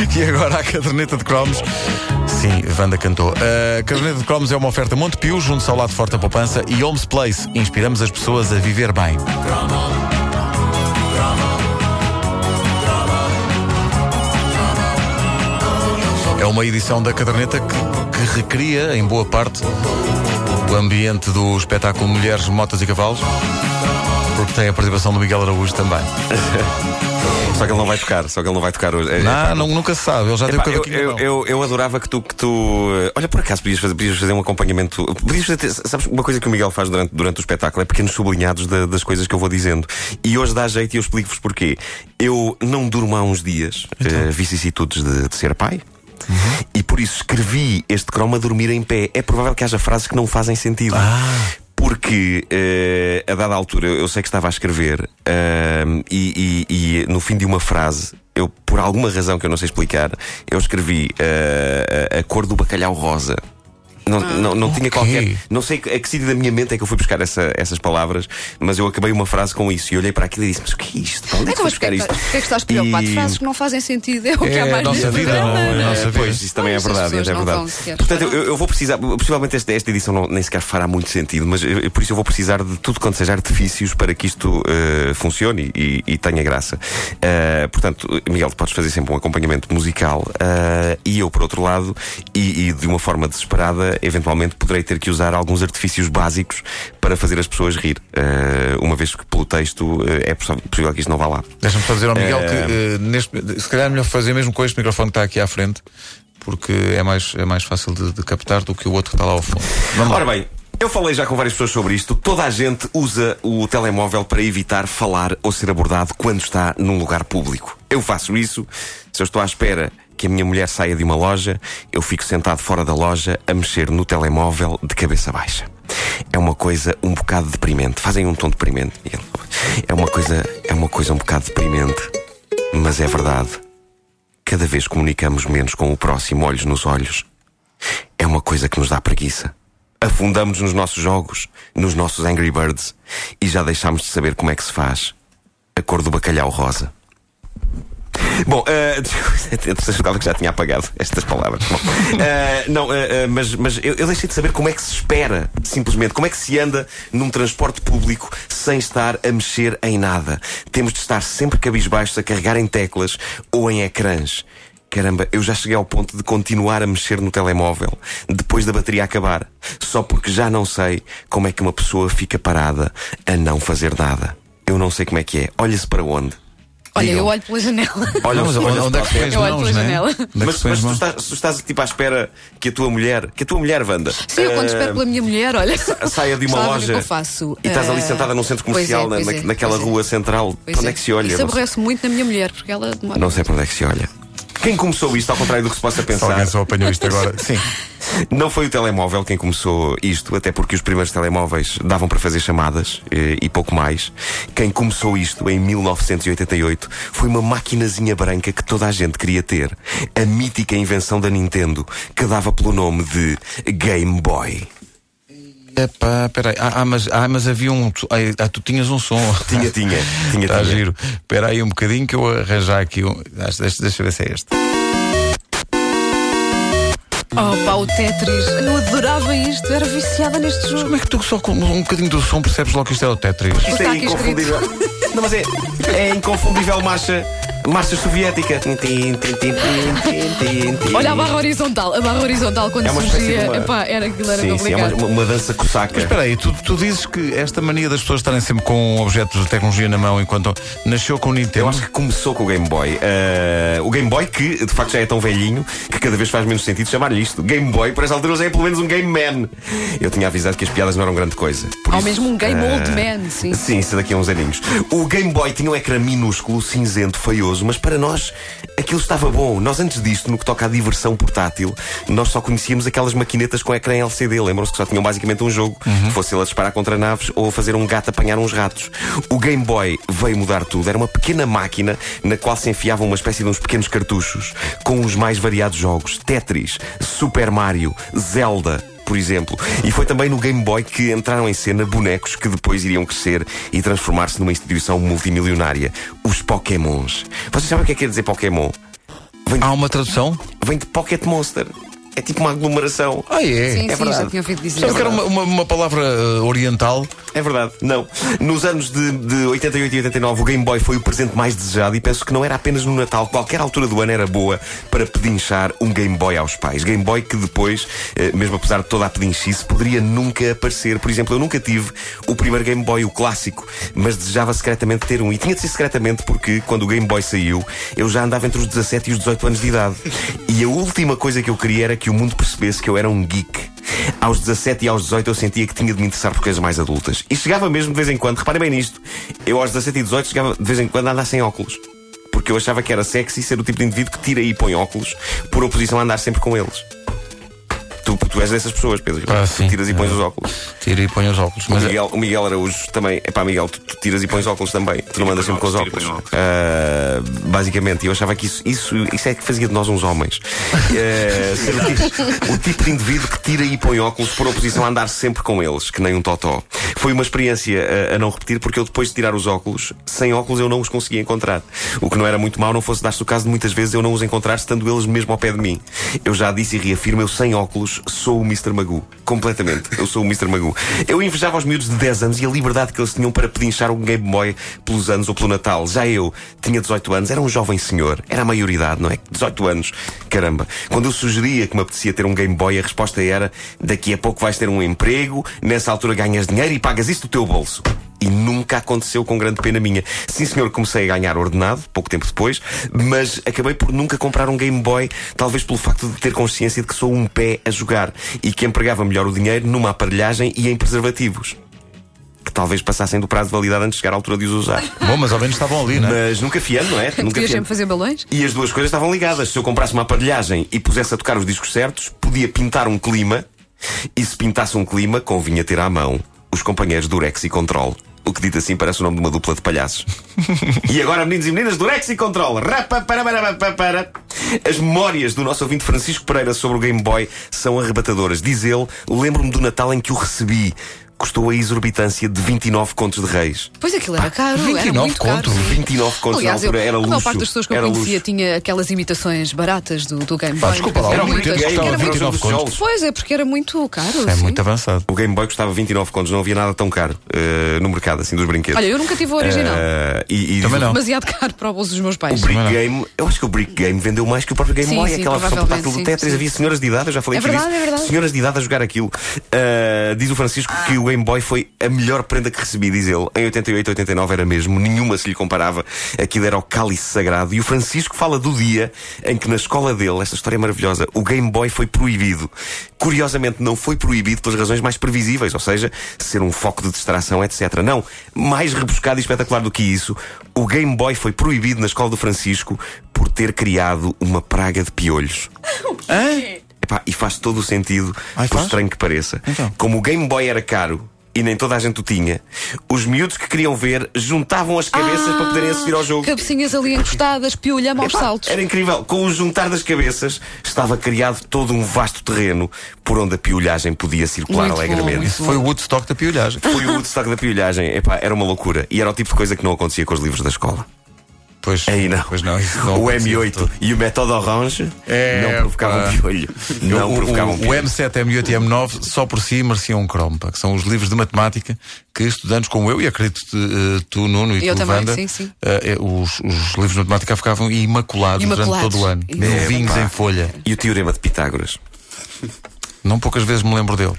E agora a caderneta de cromos. Sim, Wanda cantou. A caderneta de cromos é uma oferta Montepio, junto ao lado forte da poupança, e Homes Place. Inspiramos as pessoas a viver bem. É uma edição da caderneta que, que recria, em boa parte, o ambiente do espetáculo Mulheres, Motas e Cavalos, porque tem a participação do Miguel Araújo também. Só que ele não vai tocar, só que ele não vai tocar hoje. É, Não, não, nunca se sabe, ele já epá, tem o eu, eu, eu, eu adorava que tu, que tu. Olha, por acaso podias fazer, podias fazer um acompanhamento. Podias fazer, sabes, uma coisa que o Miguel faz durante, durante o espetáculo é pequenos sublinhados da- das coisas que eu vou dizendo. E hoje dá jeito e eu explico-vos porquê. Eu não durmo há uns dias, Então. eh, vicissitudes de, de ser pai. E por isso escrevi este croma dormir em pé. É provável que haja frases que não fazem sentido. Ah. Porque eh, a dada altura eu, sei que estava a escrever ahm, e, e- e no fim de uma frase, eu, por alguma razão que eu não sei explicar, eu escrevi a, a cor do bacalhau rosa. Não, não, não tinha ok. qualquer. Não sei a que sítio da minha mente é que eu fui buscar essa- essas palavras, mas eu acabei uma frase com isso e olhei para aquilo e disse: Mas o que é isto? Para onde é que Então, buscar é que isto? porquê é que estás preocupado? E- Frases que não fazem sentido. É o que É há a mais nossa vida, não é? nossa vida. Pois, isso também é verdade, é verdade. Portanto, eu, eu vou precisar, possivelmente esta, esta edição não, nem sequer fará muito sentido, mas eh, por isso eu vou precisar de tudo quanto seja artifícios para que isto eh, funcione e, e tenha graça. Eh, portanto, Miguel, tu podes fazer sempre um acompanhamento musical eh, e eu, por outro lado, e, e de uma forma desesperada, eventualmente poderei ter que usar alguns artifícios básicos para fazer as pessoas rir. Eh, uma vez que pelo texto eh, é possível que isto não vá lá. Deixa-me dizer ao Miguel que eh, neste, se calhar é melhor fazer mesmo com este microfone que está aqui à frente, porque é mais, é mais fácil de, de captar do que o outro que está lá ao fundo. Vamos Ora lá. bem, eu falei já com várias pessoas sobre isto. Toda a gente usa o telemóvel para evitar falar ou ser abordado quando está num lugar público. Eu faço isso. Se eu estou à espera que a minha mulher saia de uma loja, eu fico sentado fora da loja a mexer no telemóvel de cabeça baixa. É uma coisa um bocado deprimente. Fazem um tom deprimente. É uma coisa, é uma coisa um bocado deprimente, mas é verdade. Cada vez comunicamos menos com o próximo olhos nos olhos. É uma coisa que nos dá preguiça. Afundamos nos nossos jogos, nos nossos Angry Birds e já deixámos de saber como é que se faz a cor do bacalhau rosa. Bom, uh, achava que já tinha apagado estas palavras. Bom, eh, não, eh, eh, mas, mas eu, eu deixei de saber como é que se espera, simplesmente, como é que se anda num transporte público sem estar a mexer em nada. Temos de estar sempre cabisbaixos a carregar em teclas ou em ecrãs. Caramba, eu já cheguei ao ponto de continuar a mexer no telemóvel depois da bateria acabar, só porque já não sei como é que uma pessoa fica parada a não fazer nada. Eu não sei como é que é. Olha-se para onde. Olha, Digam. eu olho pela janela. Olha, Mas olha onde é que se põe as Eu olho pela é? janela. Onde é mas, mas as tu, estás, tu estás tipo à espera que a tua mulher, que a tua mulher, Wanda, Sim, eu quando eh, espero pela minha mulher, olha. saia de uma loja é que eu faço? e estás ali Eh, sentada num centro comercial, é, é, naquela é. rua central. Para onde é que se olha? Isso aborrece muito na minha mulher, porque ela demora. Não sei para onde é que se olha. Quem começou isto, ao contrário do que se possa pensar, alguém só apanhou isto agora. Sim. não foi o telemóvel quem começou isto, até porque os primeiros telemóveis davam para fazer chamadas eh, e pouco mais. Quem começou isto em 1988 foi uma maquinazinha branca que toda a gente queria ter. A mítica invenção da Nintendo, que dava pelo nome de Game Boy. Epá, peraí. Ah, ah, mas, ah, mas havia um. Ah, tu tinhas um som. Tinha, tinha, tinha, Está tinha. giro. Espera aí um bocadinho que eu arranjar aqui um. Deixa, deixa, deixa eu ver se é este. Oh pá, o Tetris. Eu adorava isto, era viciada neste Como jogo. é que tu só com um bocadinho do som percebes logo que isto é o Tetris? Isto é inconfundível. Não, mas é, é inconfundível marcha, marcha soviética. Olha a barra horizontal, a barra horizontal quando É surgia, uma- epá, era aquilo era Sim, sim, é uma, complicado. uma dança cosaca. Espera aí, tu, tu dizes que esta mania das pessoas estarem sempre com objetos de tecnologia na mão enquanto nasceu com o Nintendo. Eu acho que começou com o Game Boy. Eh, o Game Boy, que de facto já é tão velhinho que cada vez faz menos sentido chamar-lhe isto. Game Boy, por essa altura já é pelo menos um Game Man. Eu tinha avisado que as piadas não eram grande coisa. Por Ou isso, mesmo um Game eh, Old Man, sim. Sim, isso daqui a uns aninhos. O Game Boy tinha um ecrã minúsculo, cinzento, feioso, mas para nós aquilo estava bom. Nós antes disto, no que toca à diversão portátil, nós só conhecíamos aquelas maquinetas com ecrã LCD. Lembram-se que só tinham basicamente um jogo, fosse ele a disparar contra naves ou a fazer um gato apanhar uns ratos. O Game Boy veio mudar tudo. Era uma pequena máquina na qual se enfiavam uma espécie de uns pequenos cartuchos com os mais variados jogos: Tetris, Super Mario, Zelda por exemplo. E foi também no Game Boy que entraram em cena bonecos que depois iriam crescer e transformar-se numa instituição multimilionária: os Pokémons. Vocês sabem o que é que quer dizer Pokémon? Vem Há uma tradução? Vem de Pocket Monster. É tipo uma aglomeração. Ah, é? Sim, é sim, verdade. já tinha ouvido dizer. Sabe que era uma, uma, uma palavra uh, oriental? É verdade, não. Nos anos de, de 88 e 89, o Game Boy foi o presente mais desejado e penso que não era apenas no Natal. Qualquer altura do ano era boa para pedinchar um Game Boy aos pais. Game Boy que depois, eh, mesmo apesar de toda a pedinchice, poderia nunca aparecer. Por exemplo, eu nunca tive o primeiro Game Boy, o clássico, mas desejava secretamente ter um. E tinha de ser secretamente porque, quando o Game Boy saiu, eu já andava entre os 17 e os 18 anos de idade. E a última coisa que eu queria era que o mundo percebesse que eu era um geek. Aos 17 e aos 18 eu sentia que tinha de me interessar por coisas mais adultas. E chegava mesmo de vez em quando, reparem bem nisto, eu aos 17 e 18 chegava de vez em quando a andar sem óculos. Porque eu achava que era sexy ser o tipo de indivíduo que tira e põe óculos, por oposição a andar sempre com eles. Tu, tu és dessas pessoas, Pedro. Ah, tu sim. tiras e pões os óculos. Tira e põe os óculos. O Mas é- Miguel, o Miguel Araújo também. É pá, Miguel, tu, tu tiras e pões óculos também. Tu não andas sempre com os óculos. Ah, basicamente, eu achava que isso, isso, isso é que fazia de nós uns homens. Ah, ser o, tipo, o tipo de indivíduo que tira e põe óculos por oposição a andar sempre com eles, que nem um totó. Foi uma experiência a, a não repetir, porque eu depois de tirar os óculos, sem óculos eu não os conseguia encontrar. O que não era muito mau, não fosse dar-se o caso de muitas vezes eu não os encontrar, estando eles mesmo ao pé de mim. Eu já disse e reafirmo, eu sem óculos sou o Mr. Magoo. Completamente. Eu sou o Mr. Magoo. Eu invejava os miúdos de 10 anos e a liberdade que eles tinham para pedinchar um Game Boy pelos anos ou pelo Natal. Já eu tinha 18 anos, era um jovem senhor, era a maioridade, não é? 18 anos, caramba. Quando eu sugeria que me apetecia ter um Game Boy, a resposta era: daqui a pouco vais ter um emprego, nessa altura ganhas dinheiro e pagas isso do teu bolso. E nunca aconteceu com grande pena minha. Sim, senhor, comecei a ganhar ordenado, pouco tempo depois, mas acabei por nunca comprar um Game Boy, talvez pelo facto de ter consciência de que sou um pé a jogar e que empregava melhor o dinheiro numa aparelhagem e em preservativos. Que talvez passassem do prazo de validade antes de chegar à altura de os usar. Bom, mas ao menos estavam ali, não é? Mas nunca fiando, não é? Nunca fiando. sempre fazer balões? E as duas coisas estavam ligadas. Se eu comprasse uma aparelhagem e pusesse a tocar os discos certos, podia pintar um clima. E se pintasse um clima, convinha ter à mão os companheiros Durex e Control. O que dito assim parece o nome de uma dupla de palhaços. e agora, meninos e meninas, Durex e Control. As memórias do nosso ouvinte Francisco Pereira sobre o Game Boy são arrebatadoras. Diz ele: lembro-me do Natal em que o recebi. Custou a exorbitância de 29 contos de reis. Pois aquilo era caro. era 29 muito caro. conto, sim. 29 contos Aliás, na altura eu, era a luxo. maior parte das pessoas que eu era conhecia luxo. tinha aquelas imitações baratas do, do Game Pá, Boy. desculpa lá, o brick porque custava era muito- 29 contos. contos. Pois é, porque era muito caro. É sim. muito avançado. O Game Boy custava 29 contos, não havia nada tão caro eh, no mercado, assim, dos brinquedos. Olha, eu nunca tive o original. Eh, e, e Também não. Demasiado caro para o bolso dos meus O pais. Brick Também não. Game, eu acho que o Brick Game vendeu mais que o próprio Game Sim, Boy, sim, aquela versão portátil do Tetris. Havia senhoras de idade, eu já falei É verdade, disso. é verdade. Senhoras de idade a jogar aquilo. Eh, diz o Francisco que o Game Boy foi a melhor prenda que recebi, diz ele. Em 88, 89 era mesmo, nenhuma se lhe comparava. Aquilo era o cálice sagrado. E o Francisco fala do dia em que na escola dele, esta história é maravilhosa, o Game Boy foi proibido. Curiosamente, não foi proibido pelas razões mais previsíveis, ou seja, ser um foco de distração, etc. Não, mais rebuscado e espetacular do que isso, o Game Boy foi proibido na escola do Francisco por ter criado uma praga de piolhos. Epá, e faz todo o sentido, Ai, por faz? estranho que pareça. Então. Como o Game Boy era caro e nem toda a gente o tinha, os miúdos que queriam ver juntavam as cabeças para poderem assistir ao jogo. Cabecinhas ali encostadas, piolhama aos saltos. Era incrível. Com o juntar das cabeças, estava criado todo um vasto terreno por onde a piolhagem podia circular Muito bom, alegremente. Isso foi o Woodstock da piolhagem. Foi o Woodstock da piolhagem. Epá, era uma loucura. E era o tipo de coisa que não acontecia com os livros da escola. Pois, Aí não. Pois não, não o acontecia de M8 todo. e o método Orange É, não provocavam pá. piolho. Não o, provocavam o, o piolho. M7, M8 e M9 só por si mereciam um cromo, que são os livros de matemática que estudantes como eu, e acredito eh, tu, Nuno, e Eu tu, também, Wanda, sim, sim. eh, os, os livros de matemática ficavam imaculados, durante Imaculados. todo o ano. É, Novinhos em folha. E o teorema de Pitágoras? Não poucas vezes me lembro dele.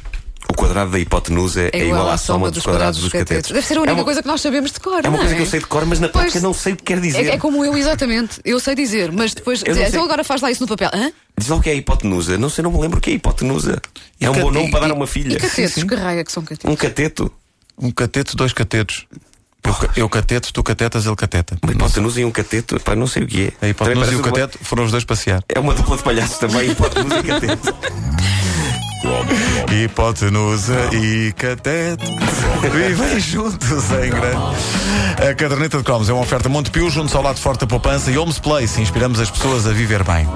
O quadrado da hipotenusa é, igual à soma dos quadrados dos catetos. Deve ser a única é uma, coisa que nós sabemos de cor. é uma não coisa que eu sei de cor, mas na Pois. prática não sei o que quer dizer. É, é como eu, exatamente. Eu sei dizer, mas depois. Não sei. Então agora faz lá isso no papel. Hã? Diz lá o que é a hipotenusa. Não sei, não me lembro o que é a hipotenusa. É um bom nome e- para dar e- a uma E filha. catetos, sim. que raia que são catetos. Um cateto. Um cateto, dois catetos. Eu, eu cateto, tu catetas, ele cateta. Uma hipotenusa e um cateto. Pá, não sei o que é. A hipotenusa e o uma- cateto foram os dois passear. É uma dupla de palhaços também, hipotenusa e cateto. Hipotenusa e cateto vivem juntos em grande. A caderneta de cromos é uma oferta Montepio, junto ao lado forte da poupança e Homes Place. Inspiramos as pessoas a viver bem.